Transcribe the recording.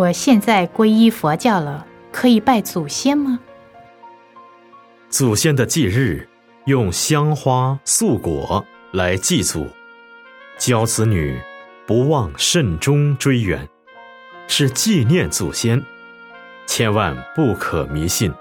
我现在皈依佛教了可以拜祖先吗？祖先的祭日用香花素果来祭祖教子女不忘慎终追远是纪念祖先千万不可迷信。